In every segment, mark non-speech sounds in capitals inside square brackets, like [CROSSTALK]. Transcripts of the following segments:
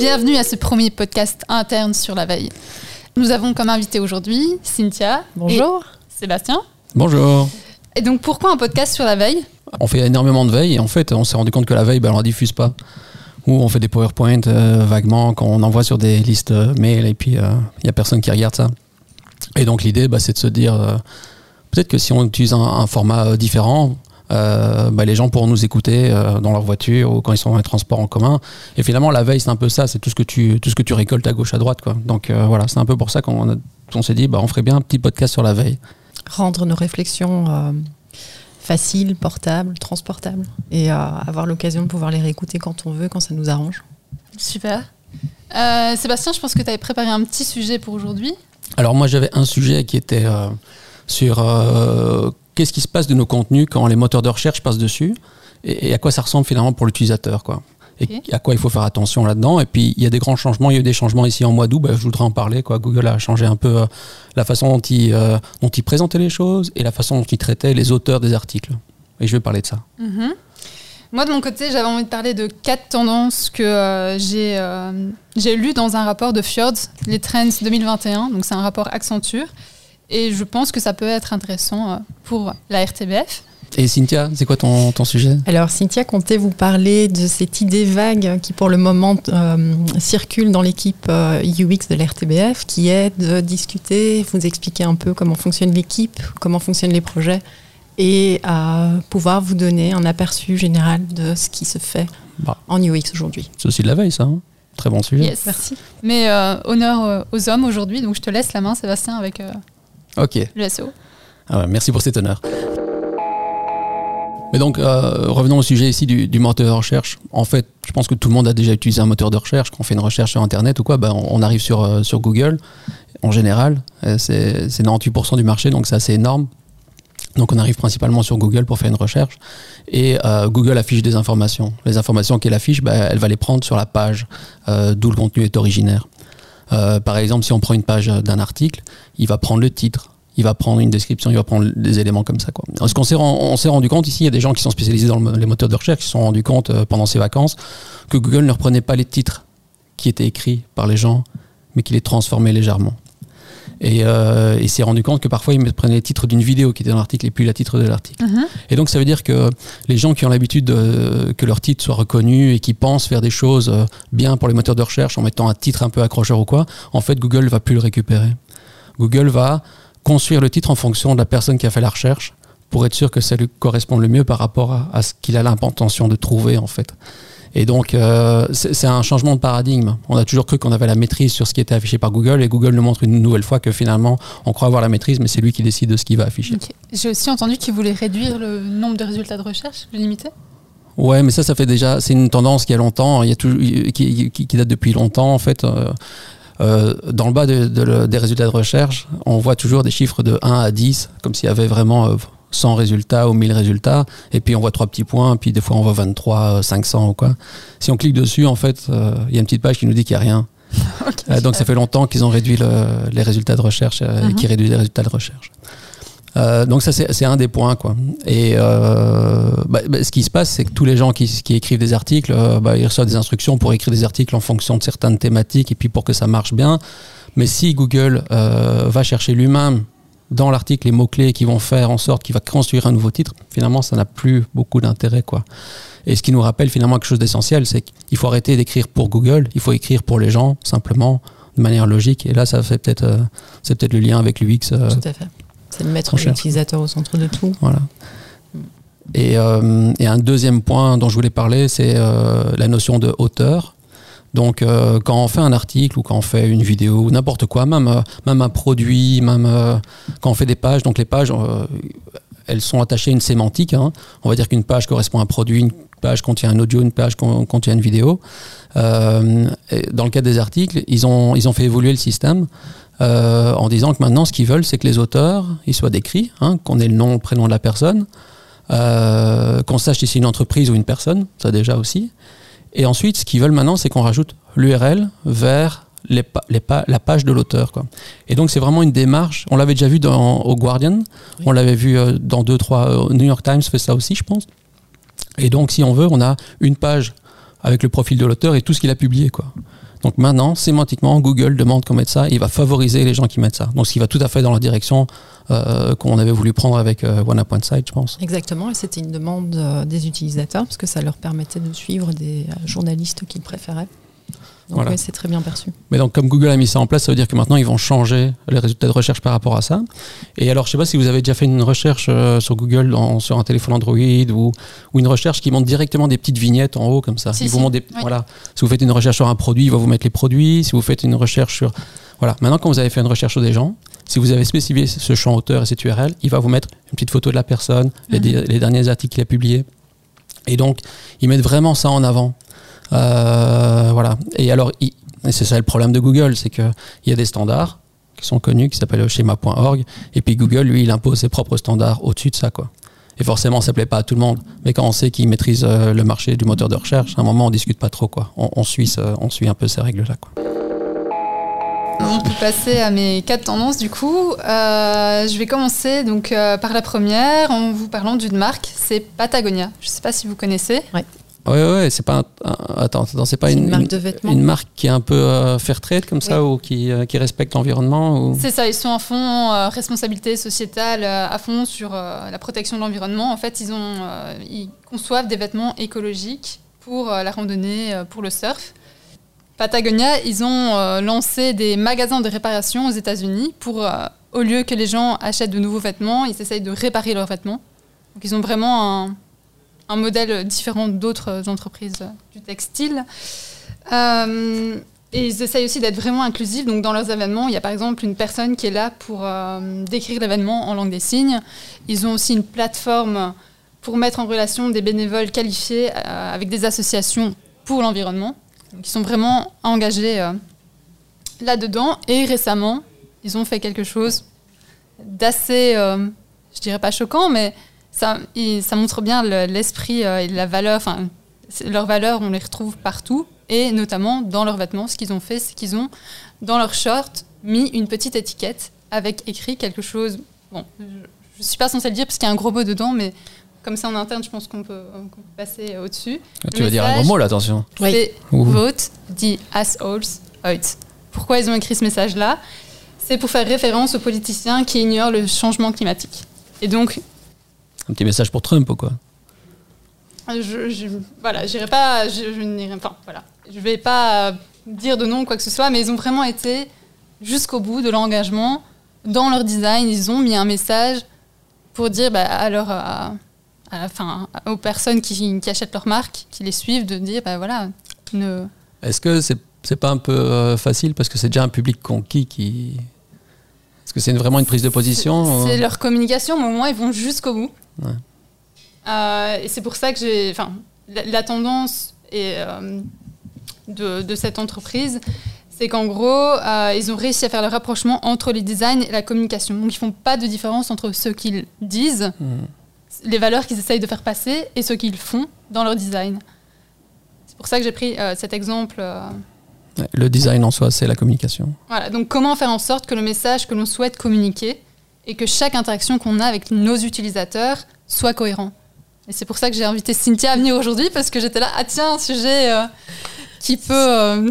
Bienvenue à ce premier podcast interne sur la veille. Nous avons comme invité aujourd'hui Cynthia. Bonjour. Sébastien. Bonjour. Et donc pourquoi un podcast sur la veille? On fait énormément de veille et en fait on s'est rendu compte que la veille, ben, on la diffuse pas. Ou on fait des PowerPoint euh, vaguement qu'on envoie sur des listes euh, mail et puis il euh, n'y a personne qui regarde ça. Et donc l'idée, bah, c'est de se dire, euh, peut-être que si on utilise un, un format différent, euh, bah, les gens pourront nous écouter euh, dans leur voiture ou quand ils sont dans les transports en commun. Et finalement, la veille, c'est un peu ça, c'est tout ce que tu, tout ce que tu récoltes à gauche, à droite. Quoi. Donc euh, voilà, c'est un peu pour ça qu'on a- on s'est dit, bah, on ferait bien un petit podcast sur la veille. Rendre nos réflexions euh, faciles, portables, transportables et euh, avoir l'occasion de pouvoir les réécouter quand on veut, quand ça nous arrange. Super. Euh, Sébastien, je pense que tu avais préparé un petit sujet pour aujourd'hui. Alors moi j'avais un sujet qui était euh, sur euh, qu'est-ce qui se passe de nos contenus quand les moteurs de recherche passent dessus et, et à quoi ça ressemble finalement pour l'utilisateur quoi. Et à quoi il faut faire attention là-dedans. Et puis il y a des grands changements, il y a eu des changements ici en mois d'août, bah, je voudrais en parler. Quoi. Google a changé un peu euh, la façon dont il, euh, dont il présentait les choses et la façon dont il traitait les auteurs des articles. Et je vais parler de ça. Mhm. Moi, de mon côté, j'avais envie de parler de quatre tendances que euh, j'ai euh, j'ai lues dans un rapport de Fjords, les Trends 2021. Donc, c'est un rapport Accenture. Et je pense que ça peut être intéressant euh, pour la RTBF. Et Cynthia, c'est quoi ton, ton sujet? Alors Cynthia comptait vous parler de cette idée vague qui pour le moment euh, circule dans l'équipe euh, UX de l'RTBF, qui est de discuter, vous expliquer un peu comment fonctionne l'équipe, comment fonctionnent les projets et à pouvoir vous donner un aperçu général de ce qui se fait Bah. en UX aujourd'hui. C'est aussi de la veille ça. hein? Très bon sujet. Yes. Merci. Mais euh, honneur euh, aux hommes aujourd'hui. Donc, je te laisse la main, Sébastien, avec euh, Ok. le SEO. Ah ouais, merci pour cet honneur. Mais donc, euh, revenons au sujet ici du, du moteur de recherche. En fait, je pense que tout le monde a déjà utilisé un moteur de recherche. Quand on fait une recherche sur Internet ou quoi, ben, on, on arrive sur, euh, sur Google. En général, Euh, c'est c'est 98% du marché, donc c'est assez énorme. Donc on arrive principalement sur Google pour faire une recherche. Et euh, Google affiche des informations. Les informations qu'elle affiche, ben, elle va les prendre sur la page euh, d'où le contenu est originaire. Euh, par exemple, si on prend une page d'un article, il va prendre le titre, il va prendre une description, il va prendre des éléments comme ça. Quoi. Ce qu'on s'est, on s'est rendu compte ici, il y a des gens qui sont spécialisés dans les moteurs de recherche qui se sont rendus compte euh, pendant ces vacances que Google ne reprenait pas les titres qui étaient écrits par les gens, mais qu'il les transformait légèrement. Et euh, il s'est rendu compte que parfois il me prenait les titres d'une vidéo qui était dans l'article et puis le titre de l'article. Mhm. Et donc ça veut dire que les gens qui ont l'habitude de- que leur titre soit reconnu et qui pensent faire des choses euh, bien pour les moteurs de recherche en mettant un titre un peu accrocheur ou quoi, en fait Google va plus le récupérer. Google va construire le titre en fonction de la personne qui a fait la recherche pour être sûr que ça lui correspond le mieux par rapport à, à ce qu'il a l'intention de trouver en fait. Et donc euh, c'est un changement de paradigme. On a toujours cru qu'on avait la maîtrise sur ce qui était affiché par Google et Google nous montre une nouvelle fois que finalement on croit avoir la maîtrise mais c'est lui qui décide de ce qu'il va afficher. J'ai aussi entendu qu'ils voulaient réduire le nombre de résultats de recherche, le limiter. Ouais, mais ça, ça fait déjà, c'est une tendance qui a longtemps, il y a tout, qui, qui- qui date depuis longtemps en fait. euh, euh, dans le bas de- de le- des résultats de recherche, on voit toujours des chiffres de 1 à 10, comme s'il y avait vraiment 100 résultats ou 1000 résultats, et puis on voit trois petits points, puis des fois on voit 23, euh, 500 ou quoi. Si on clique dessus, en fait, euh, il y a une petite page qui nous dit qu'il n'y a rien. [LAUGHS] Euh, donc ça fait longtemps qu'ils ont réduit le- les résultats de recherche euh, et Mhm. qui réduisent les résultats de recherche. Euh, donc ça c'est un des points quoi. Et euh, bah, bah, ce qui se passe c'est que tous les gens qui, qui écrivent des articles, euh, bah, ils reçoivent des instructions pour écrire des articles en fonction de certaines thématiques et puis pour que ça marche bien. Mais si Google euh, va chercher lui-même dans l'article les mots clés qui vont faire en sorte qu'il va construire un nouveau titre, finalement ça n'a plus beaucoup d'intérêt quoi. Et ce qui nous rappelle finalement quelque chose d'essentiel, c'est qu'il faut arrêter d'écrire pour Google, il faut écrire pour les gens simplement de manière logique. Et là ça fait peut-être euh, c'est peut-être le lien avec l'UX. euh, Tout à fait. C'est de mettre l'utilisateur au centre de tout. Voilà. Et, euh, et un deuxième point dont je voulais parler, c'est la notion de auteur. Donc, euh, quand on fait un article ou quand on fait une vidéo n'importe quoi, même, euh, même un produit, même euh, quand on fait des pages, donc les pages, elles sont attachées à une sémantique. hein. On va dire qu'une page correspond à un produit, une page contient un audio, une page con- contient une vidéo. Dans le cas des articles, ils ont, fait évoluer le système en disant que maintenant, ce qu'ils veulent, c'est que les auteurs, ils soient décrits, hein, qu'on ait le nom, le prénom de la personne, qu'on sache si c'est une entreprise ou une personne, ça déjà aussi. Et ensuite, ce qu'ils veulent maintenant, c'est qu'on rajoute l'URL vers les pa- les pa- la page de l'auteur. Et donc, c'est vraiment une démarche. On l'avait déjà vu dans, au Guardian, Oui. on l'avait vu euh, dans deux, trois. euh, New York Times fait ça aussi, je pense. Et donc, si on veut, on a une page avec le profil de l'auteur et tout ce qu'il a publié. Quoi. Donc maintenant, sémantiquement, Google demande qu'on mette ça, il va favoriser les gens qui mettent ça. Donc ce qui va tout à fait dans la direction euh, qu'on avait voulu prendre avec euh, Site, je pense. Exactement, et c'était une demande euh, des utilisateurs parce que ça leur permettait de suivre des euh, journalistes qu'ils préféraient. Donc oui, c'est très bien perçu. Mais donc comme Google a mis ça en place, ça veut dire que maintenant ils vont changer les résultats de recherche par rapport à ça. Et alors je sais pas si vous avez déjà fait une recherche euh, sur Google dans, sur un téléphone Android ou, ou, une recherche qui montre directement des petites vignettes en haut comme ça. Si, vous montre des, voilà. Si vous faites une recherche sur un produit, il va vous mettre les produits. Si vous faites une recherche sur voilà. Maintenant quand vous avez fait une recherche sur des gens, si vous avez spécifié ce champ auteur et cette URL, il va vous mettre une petite photo de la personne, les, mhm. les derniers articles qu'il a publiés. Et donc, ils mettent vraiment ça en avant. Euh, voilà. Et alors, et c'est ça le problème de Google, c'est qu'il y a des standards qui sont connus, qui s'appellent schéma.org, et puis Google, lui, il impose ses propres standards au-dessus de ça, quoi. Et forcément, ça plaît pas à tout le monde. Mais quand on sait qu'il maîtrise euh, le marché du moteur de recherche, à un moment, on discute pas trop, quoi. On, suit, on suit un peu ces règles-là, quoi. On peut passer à mes quatre tendances du coup. Euh, je vais commencer donc par la première en vous parlant d'une marque, c'est Patagonia. Je ne sais pas si vous connaissez. Ouais. Ouais, ouais, c'est pas attends, c'est pas une, marque de vêtements. Une marque qui est un peu euh, fair trade comme ça ou qui, euh, qui respecte l'environnement ou... C'est ça, ils sont à fond euh, responsabilité sociétale à fond sur la protection de l'environnement. En fait, ils ont ils conçoivent des vêtements écologiques pour la randonnée, pour le surf. Patagonia, ils ont lancé des magasins de réparation aux États-Unis pour au lieu que les gens achètent de nouveaux vêtements, ils essayent de réparer leurs vêtements. Donc ils ont vraiment un un modèle différent d'autres entreprises du textile. Euh, et ils essayent aussi d'être vraiment inclusifs. Donc, dans leurs événements, il y a par exemple une personne qui est là pour euh, décrire l'événement en langue des signes. Ils ont aussi une plateforme pour mettre en relation des bénévoles qualifiés euh, avec des associations pour l'environnement. Donc, ils sont vraiment engagés là-dedans. Et récemment, ils ont fait quelque chose d'assez, je dirais pas choquant, mais ça, ça montre bien l'esprit euh, et la valeur, enfin, leurs valeurs, on les retrouve partout, et notamment dans leurs vêtements. Ce qu'ils ont fait, c'est qu'ils ont, dans leurs shorts, mis une petite étiquette avec écrit quelque chose. Bon, je ne suis pas censée le dire parce qu'il y a un gros mot dedans, mais comme ça en interne, je pense qu'on peut, passer au-dessus. Tu veux dire un gros mot là, attention. C'est Vote the assholes out. Pourquoi ils ont écrit ce message-là? C'est pour faire référence aux politiciens qui ignorent le changement climatique. Et donc, un petit message pour Trump ou quoi je, je, Voilà, j'irai pas. Je, je enfin, voilà. Je vais pas dire de nom quoi que ce soit, mais ils ont vraiment été jusqu'au bout de l'engagement. Dans leur design, ils ont mis un message pour dire bah, à, leur, à, enfin, aux personnes qui, qui, achètent leur marque, qui les suivent, de dire bah, voilà. Ne... Est-ce que c'est c'est pas un peu euh, facile parce que c'est déjà un public conquis qui. Est-ce que c'est vraiment une prise de position C'est leur communication, mais au moins ils vont jusqu'au bout. Euh, et c'est pour ça que j'ai. Enfin, la, tendance euh, de, cette entreprise, c'est qu'en gros, euh, ils ont réussi à faire le rapprochement entre les designs et la communication. Donc, ils font pas de différence entre ce qu'ils disent, hmm. les valeurs qu'ils essayent de faire passer, et ce qu'ils font dans leur design. C'est pour ça que j'ai pris cet exemple. Le design en soi, c'est la communication. Voilà, donc comment faire en sorte que le message que l'on souhaite communiquer et que chaque interaction qu'on a avec nos utilisateurs soit cohérent. Et c'est pour ça que j'ai invité Cynthia à venir aujourd'hui parce que j'étais là, ah tiens, un sujet euh, qui peut, euh,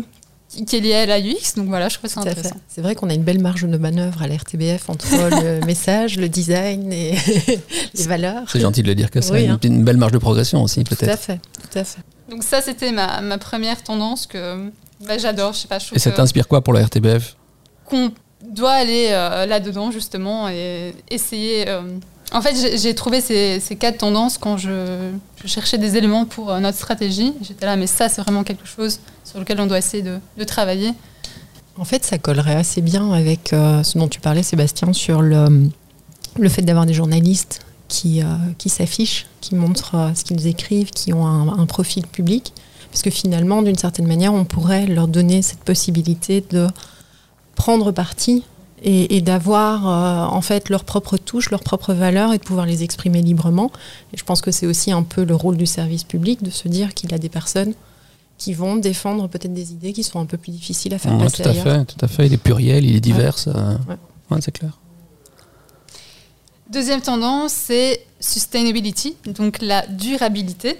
qui est lié à la UX. Donc voilà, je trouve ça intéressant. C'est vrai qu'on a une belle marge de manœuvre à l'RTBF entre le [LAUGHS] message, le design et [LAUGHS] les valeurs. C'est gentil de le dire que ça. Hein. Une, belle marge de progression aussi, peut-être. Tout à fait, tout à fait. Donc ça, c'était ma, ma, première tendance que bah, j'adore. Je sais pas. Je et ça t'inspire quoi pour la RTBF Qu'on doit aller euh, là-dedans justement et essayer en fait, j'ai trouvé ces, quatre tendances quand je, cherchais des éléments pour euh, notre stratégie. J'étais là, mais ça, c'est vraiment quelque chose sur lequel on doit essayer de, travailler. En fait, ça collerait assez bien avec euh, ce dont tu parlais, Sébastien, sur le, le fait d'avoir des journalistes qui, euh, qui s'affichent, qui montrent ce qu'ils écrivent, qui ont un, profil public. Parce que finalement, d'une certaine manière, on pourrait leur donner cette possibilité de prendre parti et, d'avoir euh, en fait leur propre touche, leurs propres valeurs et de pouvoir les exprimer librement. Et je pense que c'est aussi un peu le rôle du service public de se dire qu'il y a des personnes qui vont défendre peut-être des idées qui sont un peu plus difficiles à faire passer tout à fait, tout à fait. Il est pluriel, il est divers. Euh, c'est clair. Deuxième tendance, c'est sustainability, donc la durabilité.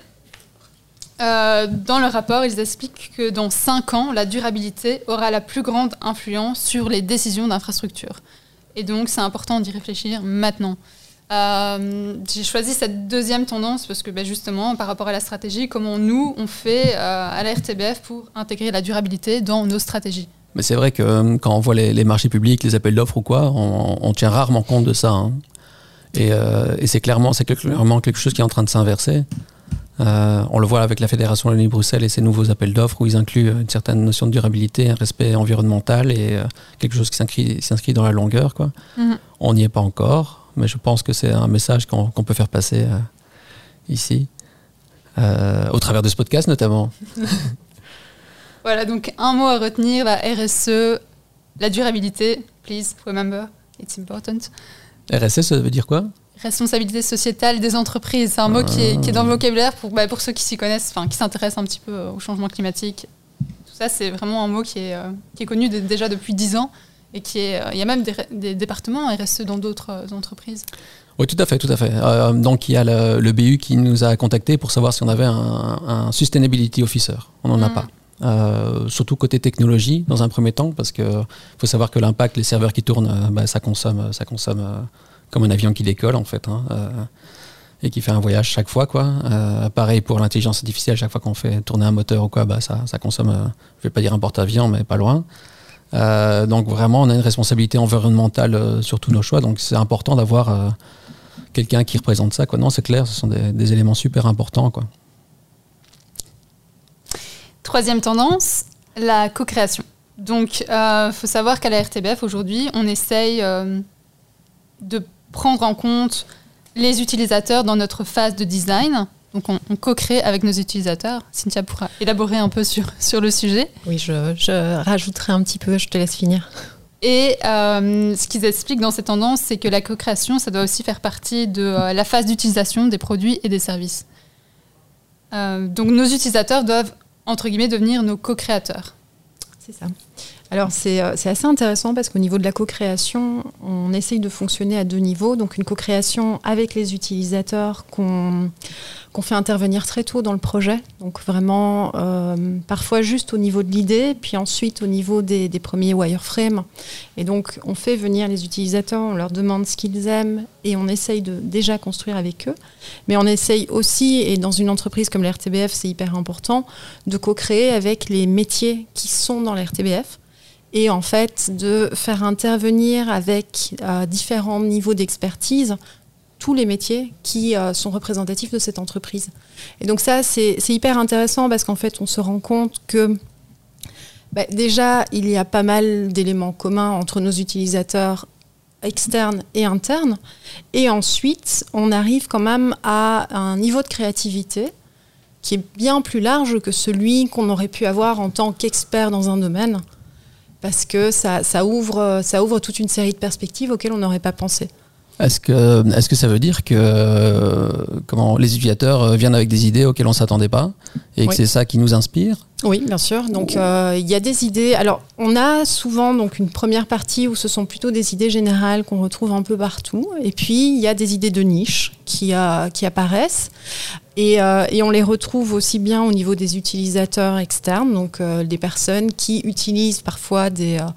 Euh, dans le rapport, ils expliquent que dans 5 ans, la durabilité aura la plus grande influence sur les décisions d'infrastructure. Et donc, c'est important d'y réfléchir maintenant. Euh, j'ai choisi cette deuxième tendance parce que ben, justement, par rapport à la stratégie, comment nous, on fait euh, à la RTBF pour intégrer la durabilité dans nos stratégies. Mais c'est vrai que quand on voit les, marchés publics, les appels d'offres ou quoi, on, tient rarement compte de ça. Hein. Et, c'est clairement quelque chose qui est en train de s'inverser. Euh, on le voit avec la Fédération de Bruxelles et ses nouveaux appels d'offres où ils incluent une certaine notion de durabilité, un respect environnemental et euh, quelque chose qui s'inscrit dans la longueur. Quoi. Mhm. On n'y est pas encore, mais je pense que c'est un message qu'on peut faire passer euh, ici, au travers de ce podcast notamment. [LAUGHS] voilà, donc un mot à retenir, la RSE, la durabilité, please remember, it's important. RSE, ça veut dire quoi? Responsabilité sociétale des entreprises. C'est un mot qui, est, dans le vocabulaire pour, bah, pour ceux qui s'y connaissent, enfin, qui s'intéressent un petit peu au changement climatique. Tout ça, c'est vraiment un mot qui est, euh, qui est connu déjà depuis 10 ans et qui est. Euh, il y a même des, départements RSE dans d'autres euh, entreprises. Oui, tout à fait, tout à fait. donc il y a le, BU qui nous a contacté pour savoir si on avait un, sustainability officer. On n'en a mm. pas. surtout côté technologie dans un premier temps parce que faut savoir que l'impact, les serveurs qui tournent, bah, ça consomme, ça consomme comme un avion qui décolle en fait. Hein, euh, et qui fait un voyage chaque fois. Quoi. Euh, pareil pour l'intelligence artificielle, chaque fois qu'on fait tourner un moteur ou quoi, bah, ça, consomme, euh, je vais pas dire un porte-avions, mais pas loin. donc vraiment, on a une responsabilité environnementale sur tous nos choix. Donc c'est important d'avoir quelqu'un qui représente ça. Quoi. Non, c'est clair, ce sont des, éléments super importants. Quoi. Troisième tendance, la co-création. Donc, il faut savoir qu'à la RTBF, aujourd'hui, on essaye de prendre en compte les utilisateurs dans notre phase de design. Donc on, co-crée avec nos utilisateurs. Cynthia pourra élaborer un peu sur, sur le sujet. Oui, je, rajouterai un petit peu, je te laisse finir. Et euh, ce qu'ils expliquent dans ces tendances, c'est que la co-création, ça doit aussi faire partie de euh, la phase d'utilisation des produits et des services. Euh, donc nos utilisateurs doivent, entre guillemets, devenir nos co-créateurs. C'est ça. Alors euh, c'est assez intéressant parce qu'au niveau de la co-création, on essaye de fonctionner à deux niveaux. Donc une co-création avec les utilisateurs qu'on fait intervenir très tôt dans le projet. Donc vraiment euh, parfois juste au niveau de l'idée, puis ensuite au niveau des, premiers wireframes. Et donc on fait venir les utilisateurs, on leur demande ce qu'ils aiment et on essaye de déjà construire avec eux. Mais on essaye aussi, et dans une entreprise comme l'RTBF c'est hyper important, de co-créer avec les métiers qui sont dans l'RTBF et en fait de faire intervenir avec euh, différents niveaux d'expertise tous les métiers qui euh, sont représentatifs de cette entreprise. Et donc ça, c'est hyper intéressant parce qu'en fait, on se rend compte que bah, déjà, il y a pas mal d'éléments communs entre nos utilisateurs externes et internes. Et ensuite, on arrive quand même à un niveau de créativité qui est bien plus large que celui qu'on aurait pu avoir en tant qu'expert dans un domaine parce que ça, ouvre, ça ouvre toute une série de perspectives auxquelles on n'aurait pas pensé. Est-ce que, est que ça veut dire que comment, les utilisateurs viennent avec des idées auxquelles on ne s'attendait pas et que c'est ça qui nous inspire Oui, bien sûr. Donc euh, il y a des idées. Alors on a souvent donc une première partie où ce sont plutôt des idées générales qu'on retrouve un peu partout. Et puis il y a des idées de niche qui, euh, qui apparaissent. Euh, et, on les retrouve aussi bien au niveau des utilisateurs externes, donc euh, des personnes qui utilisent parfois des, euh,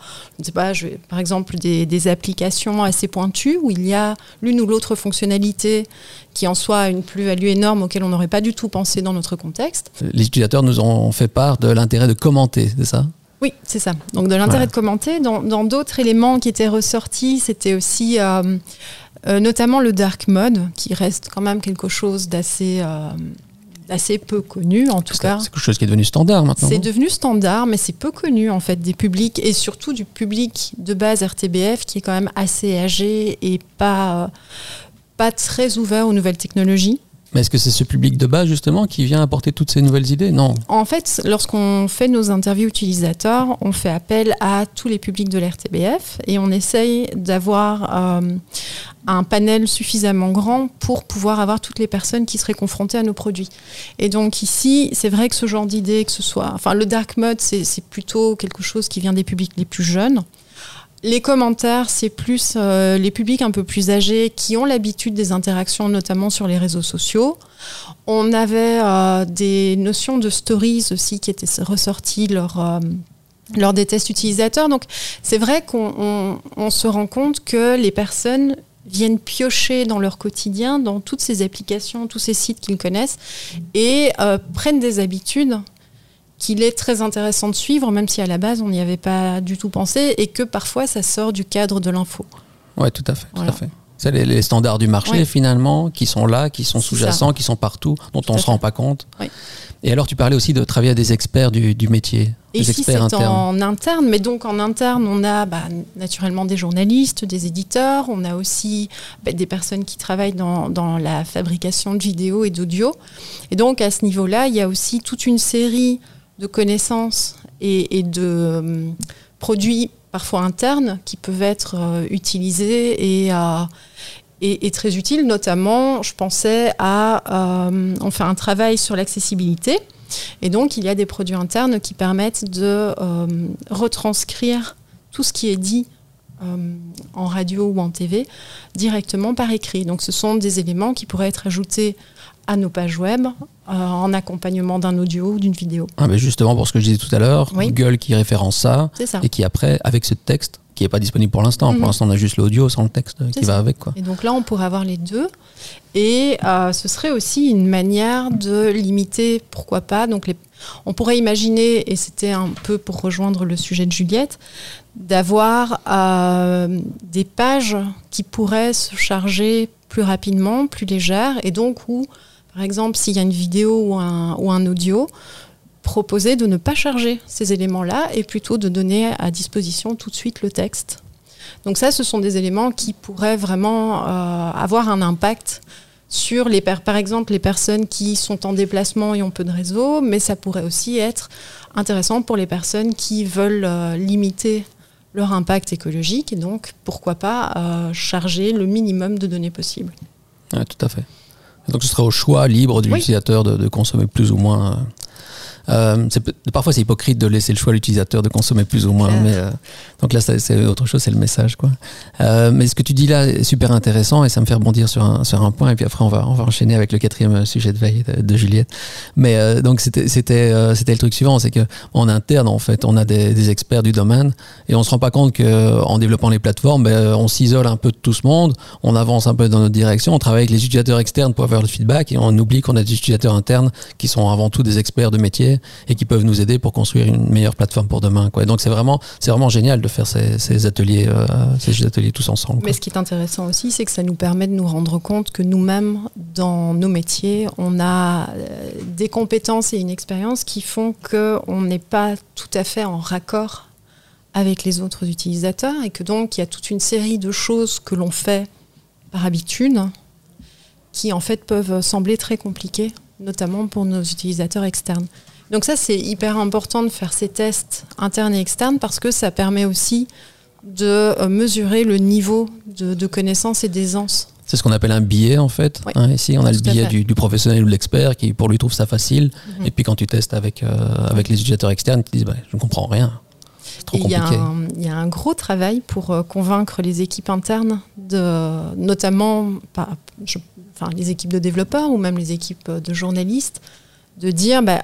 je sais pas, par exemple des, applications assez pointues où il y a l'une ou l'autre fonctionnalité qui en soit une plus-value énorme auquel on n'aurait pas du tout pensé dans notre contexte. Les utilisateurs nous ont fait part de l'intérêt de commenter, c'est ça? Oui, c'est ça. Donc de l'intérêt de commenter. Dans d'autres éléments qui étaient ressortis, c'était aussi euh, notamment le dark mode, qui reste quand même quelque chose d'assez euh, assez peu connu en tout cas. C'est quelque chose qui est devenu standard maintenant. C'est devenu standard, mais c'est peu connu en fait des publics et surtout du public de base RTBF qui est quand même assez âgé et pas, pas très ouvert aux nouvelles technologies. Mais est-ce que c'est ce public de base justement qui vient apporter toutes ces nouvelles idées? Non. En fait, lorsqu'on fait nos interviews utilisateurs, on fait appel à tous les publics de l'RTBF et on essaye d'avoir euh, un panel suffisamment grand pour pouvoir avoir toutes les personnes qui seraient confrontées à nos produits. Et donc ici, c'est vrai que ce genre d'idée, que ce soit, enfin le dark mode, c'est plutôt quelque chose qui vient des publics les plus jeunes. Les commentaires, c'est plus euh, les publics un peu plus âgés qui ont l'habitude des interactions, notamment sur les réseaux sociaux. On avait euh, des notions de stories aussi qui étaient ressorties lors, euh, lors des tests utilisateurs. Donc c'est vrai qu'on se rend compte que les personnes viennent piocher dans leur quotidien, dans toutes ces applications, tous ces sites qu'ils connaissent, et prennent des habitudes qu'il est très intéressant de suivre, même si à la base on n'y avait pas du tout pensé, et que parfois ça sort du cadre de l'info. Oui, tout à fait. Tout à fait. C'est les, standards du marché finalement qui sont là, qui sont sous-jacents, qui sont partout, dont on ne se rend pas compte. Et alors tu parlais aussi de travailler avec des experts du, métier. Et des ici c'est en interne, mais donc en interne on a bah, naturellement des journalistes, des éditeurs, on a aussi bah, des personnes qui travaillent dans, dans la fabrication de vidéos et d'audio. Et donc à ce niveau-là, il y a aussi toute une série de connaissances et, de euh, produits parfois internes qui peuvent être euh, utilisés et, et, très utiles. Notamment, je pensais à... Euh, on fait un travail sur l'accessibilité. Et donc, il y a des produits internes qui permettent de retranscrire tout ce qui est dit en radio ou en TV directement par écrit. Donc, ce sont des éléments qui pourraient être ajoutés à nos pages web euh, en accompagnement d'un audio ou d'une vidéo. Ah, mais justement, pour ce que je disais tout à l'heure, Google qui référence ça, et qui après, avec ce texte, qui n'est pas disponible pour l'instant, pour mhm. l'instant on a juste l'audio sans le texte qui va avec. Quoi. Et donc là, on pourrait avoir les deux. Et euh, ce serait aussi une manière de limiter, pourquoi pas, donc les... on pourrait imaginer, et c'était un peu pour rejoindre le sujet de Juliette, d'avoir euh, des pages qui pourraient se charger plus rapidement, plus légères, et donc où par exemple, s'il y a une vidéo ou un, audio, proposer de ne pas charger ces éléments-là et plutôt de donner à disposition tout de suite le texte. Donc ça, ce sont des éléments qui pourraient vraiment euh, avoir un impact sur les par exemple les personnes qui sont en déplacement et ont peu de réseau, mais ça pourrait aussi être intéressant pour les personnes qui veulent euh, limiter leur impact écologique et donc pourquoi pas euh, charger le minimum de données possible. Oui, tout à fait. Donc ce sera au choix libre de l'utilisateur de, de, consommer plus ou moins euh, parfois, c'est hypocrite de laisser le choix à l'utilisateur de consommer plus ou moins. Mais, euh, donc là, c'est autre chose, c'est le message. Quoi. Euh, mais ce que tu dis là est super intéressant et ça me fait rebondir sur un, sur un point. Et puis après, on va, on va enchaîner avec le quatrième sujet de veille de, Juliette. Mais donc, c'était c'était le truc suivant c'est qu'en interne, en fait, on a des, des, experts du domaine et on se rend pas compte qu'en développant les plateformes, ben, on s'isole un peu de tout ce monde, on avance un peu dans notre direction, on travaille avec les utilisateurs externes pour avoir le feedback et on oublie qu'on a des utilisateurs internes qui sont avant tout des experts de métier et qui peuvent nous aider pour construire une meilleure plateforme pour demain. Donc c'est vraiment, génial de faire ces, ateliers, euh, ateliers tous ensemble. Mais ce qui est intéressant aussi, c'est que ça nous permet de nous rendre compte que nous-mêmes, dans nos métiers, on a euh, des compétences et une expérience qui font qu'on n'est pas tout à fait en raccord avec les autres utilisateurs et que donc il y a toute une série de choses que l'on fait par habitude qui en fait peuvent sembler très compliquées, notamment pour nos utilisateurs externes. Donc ça, c'est hyper important de faire ces tests internes et externes parce que ça permet aussi de euh, mesurer le niveau de, connaissance et d'aisance. C'est ce qu'on appelle un billet en fait. Hein, ici, on a le billet du, professionnel ou de l'expert qui, pour lui, trouve ça facile. Mhm. Et puis quand tu testes avec, euh, avec les utilisateurs externes, ils te disent bah, Je ne comprends rien. C'est trop compliqué. Il y, a un gros travail pour euh, convaincre les équipes internes, de, notamment enfin, les équipes de développeurs ou même les équipes de journalistes, de dire bah,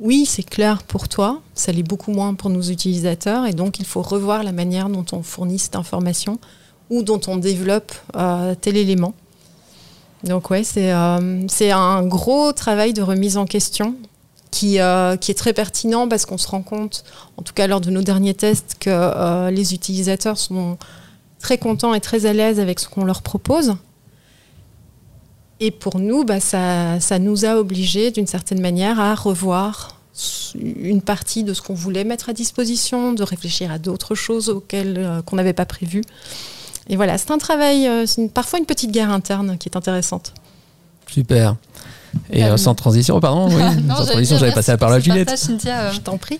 oui, c'est clair pour toi, ça l'est beaucoup moins pour nos utilisateurs, et donc il faut revoir la manière dont on fournit cette information ou dont on développe euh, tel élément. Donc ouais, euh, c'est un gros travail de remise en question euh, qui est très pertinent parce qu'on se rend compte, en tout cas lors de nos derniers tests, que les utilisateurs sont très contents et très à l'aise avec ce qu'on leur propose. Et pour nous, bah, ça, ça, nous a obligés d'une certaine manière à revoir une partie de ce qu'on voulait mettre à disposition, de réfléchir à d'autres choses auxquelles euh, qu'on n'avait pas prévues. Et voilà, c'est un travail, euh, c'est parfois une petite guerre interne qui est intéressante. Super. Et euh, sans transition, pardon, oui, [LAUGHS] sans transition, j'avais passé la parole à Juliette. Je t'en prie.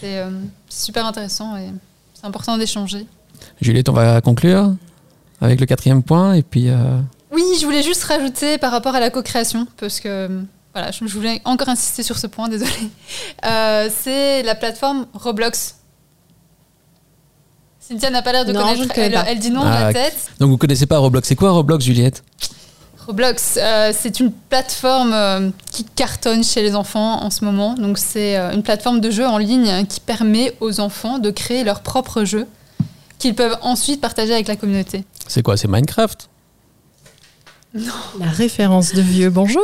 C'est super intéressant et c'est important d'échanger. Juliette, on va conclure avec le quatrième point et puis. Oui, je voulais juste rajouter par rapport à la co-création, parce que voilà, je voulais encore insister sur ce point, [LAUGHS] désolé. Euh, c'est la plateforme Roblox. Cynthia n'a pas l'air de Non, connaître. Elle, pas. elle dit non Ah, de la tête. Donc vous connaissez pas Roblox. C'est quoi Roblox, Juliette? Roblox, euh, c'est une plateforme euh, qui cartonne chez les enfants en ce moment. Donc c'est euh, une plateforme de jeu en ligne hein, qui permet aux enfants de créer leurs propres jeux qu'ils peuvent ensuite partager avec la communauté. C'est quoi? C'est Minecraft? La référence de vieux, bonjour.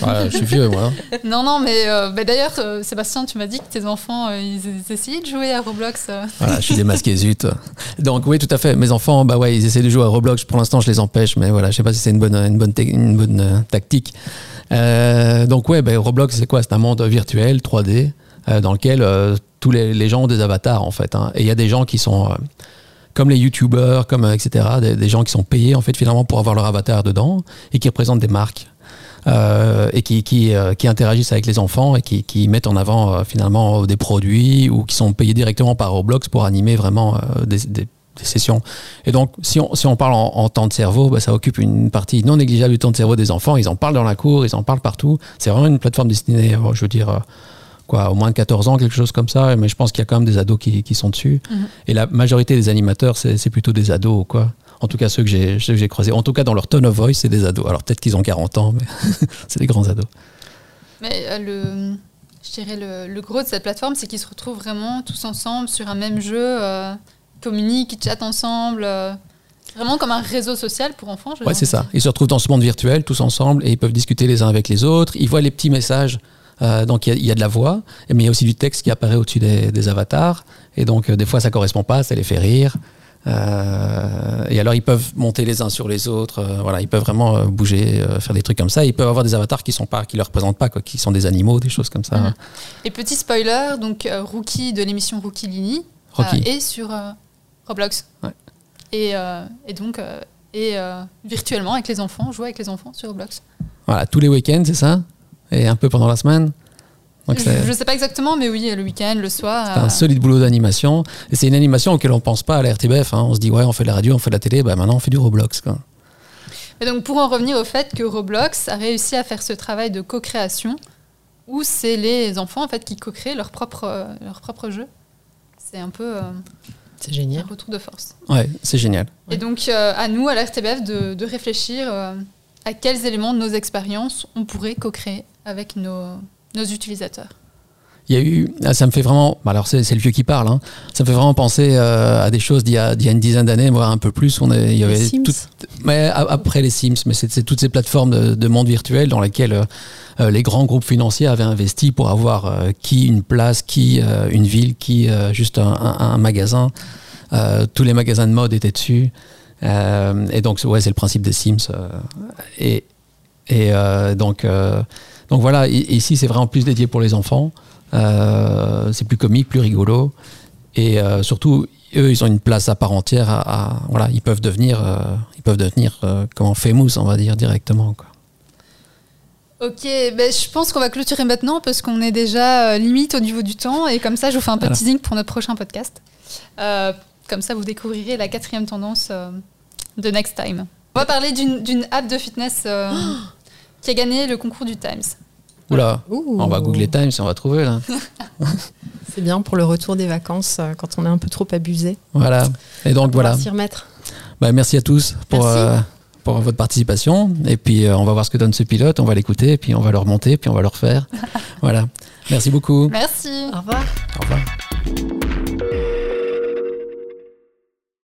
Voilà, Je suis vieux, moi. [LAUGHS] non, non, mais euh, bah, d'ailleurs, euh, Sébastien, tu m'as dit que tes enfants, euh, ils, ils essayaient de jouer à Roblox. euh. Voilà, je suis démasqué, [LAUGHS] zut. Donc oui, tout à fait. Mes enfants, bah ouais, ils essaient de jouer à Roblox. Pour l'instant, je les empêche, mais voilà, je sais pas si c'est une bonne, une bonne, tec- une bonne euh, tactique. Euh, donc ouais, bah, Roblox, c'est quoi? C'est un monde virtuel, 3D, euh, dans lequel euh, tous les, les gens ont des avatars en fait. hein. Et il y a des gens qui sont euh, comme les YouTubers, comme euh, etc. Des, gens qui sont payés en fait finalement pour avoir leur avatar dedans et qui représentent des marques. euh, et qui, qui, euh, qui interagissent avec les enfants et qui, qui mettent en avant euh, finalement des produits ou qui sont payés directement par Roblox pour animer vraiment euh, des, des- des sessions. Et donc, si on, si on parle en, en temps de cerveau, bah, ça occupe une partie non négligeable du temps de cerveau des enfants. Ils en parlent dans la cour, ils en parlent partout. C'est vraiment une plateforme destinée, je veux dire, quoi, au moins de 14 ans, quelque chose comme ça. Mais je pense qu'il y a quand même des ados qui, qui sont dessus. Mhm. Et la majorité des animateurs, c'est plutôt des ados, quoi. En tout cas, ceux que j'ai croisés. En tout cas, dans leur tone of voice, c'est des ados. Alors peut-être qu'ils ont 40 ans, mais [LAUGHS] c'est des grands ados. Mais euh, le, je dirais le, le gros de cette plateforme, c'est qu'ils se retrouvent vraiment tous ensemble sur un même jeu, euh, communiquent, ils chattent ensemble, euh, vraiment comme un réseau social pour enfants. je Ouais, c'est ça. Ils se retrouvent dans ce monde virtuel, tous ensemble, et ils peuvent discuter les uns avec les autres. Ils voient les petits messages. Euh, donc, il y, a- il y a de la voix, mais il y a aussi du texte qui apparaît au-dessus des, des avatars. Et donc, euh, des fois, ça correspond pas, ça les fait rire. Euh, et alors, ils peuvent monter les uns sur les autres. voilà, ils peuvent vraiment bouger, faire des trucs comme ça. Ils peuvent avoir des avatars qui sont pas, qui leur représentent pas, quoi, qui sont des animaux, des choses comme ça. Mhm. Et petit spoiler, donc Rookie de l'émission Rookie Lini est sur Roblox. Ouais. Et, et donc, et virtuellement avec les enfants, jouer avec les enfants sur Roblox. Voilà, tous les week-ends, c'est ça? Et un peu pendant la semaine. Donc, je ne sais pas exactement, mais oui, le week-end, le soir. C'est un euh, solide boulot d'animation. Et c'est une animation auquel on pense pas à la RTBF. hein. On se dit, ouais, on fait de la radio, on fait de la télé. Bah, maintenant, on fait du Roblox. Quoi. Et donc, pour en revenir au fait que Roblox a réussi à faire ce travail de co-création, où c'est les enfants en fait qui co-créent leur propre, euh, leur propre jeu. C'est un peu euh, C'est un génial. retour de force. Ouais, c'est génial. Et donc, euh, à nous, à la RTBF, de, de réfléchir euh, à quels éléments de nos expériences on pourrait co-créer avec nos, nos utilisateurs. Il y a eu, ah, ça me fait vraiment, bah, alors c'est c'est le vieux qui parle, hein. ça me fait vraiment penser euh, à des choses d'il y, a- d'il y a une dizaine d'années, voire un peu plus. On est, il y avait Les Sims. tout- mais après les Sims, mais c'est c'est toutes ces plateformes de, de monde virtuel dans lesquelles euh, euh, les grands groupes financiers avaient investi pour avoir euh, qui une place, qui euh, une ville, qui euh, juste un, un- un magasin. Euh, tous les magasins de mode étaient dessus. Euh, et donc, ouais, c'est le principe des Sims. euh, et et euh, donc, donc voilà, ici, c'est vraiment plus dédié pour les enfants. C'est plus comique, plus rigolo. Et surtout, eux, ils ont une place à part entière. À, à- voilà, ils peuvent devenir, ils peuvent devenir comment famous, on va dire directement. Quoi. Ok, ben, je pense qu'on va clôturer maintenant parce qu'on est déjà limite au niveau du temps et comme ça, je vous fais un de Voilà. teasing pour notre prochain podcast. Comme ça, vous découvrirez la quatrième tendance de Next Time. On va parler d'une d'une app de fitness euh, [GASPS] qui a gagné le concours du Times. Oula, Ouh. on va googler Times et on va trouver là. [LAUGHS] C'est bien pour le retour des vacances euh, quand on est un peu trop abusé. Voilà. Et donc On va voilà. s'y remettre. Bah, merci à tous pour, Merci. euh, pour votre participation. Et puis, euh, on va voir ce que donne ce pilote. On va l'écouter, et puis on va le remonter, puis on va le refaire. [LAUGHS] voilà. Merci beaucoup. Merci. Au revoir. Au revoir.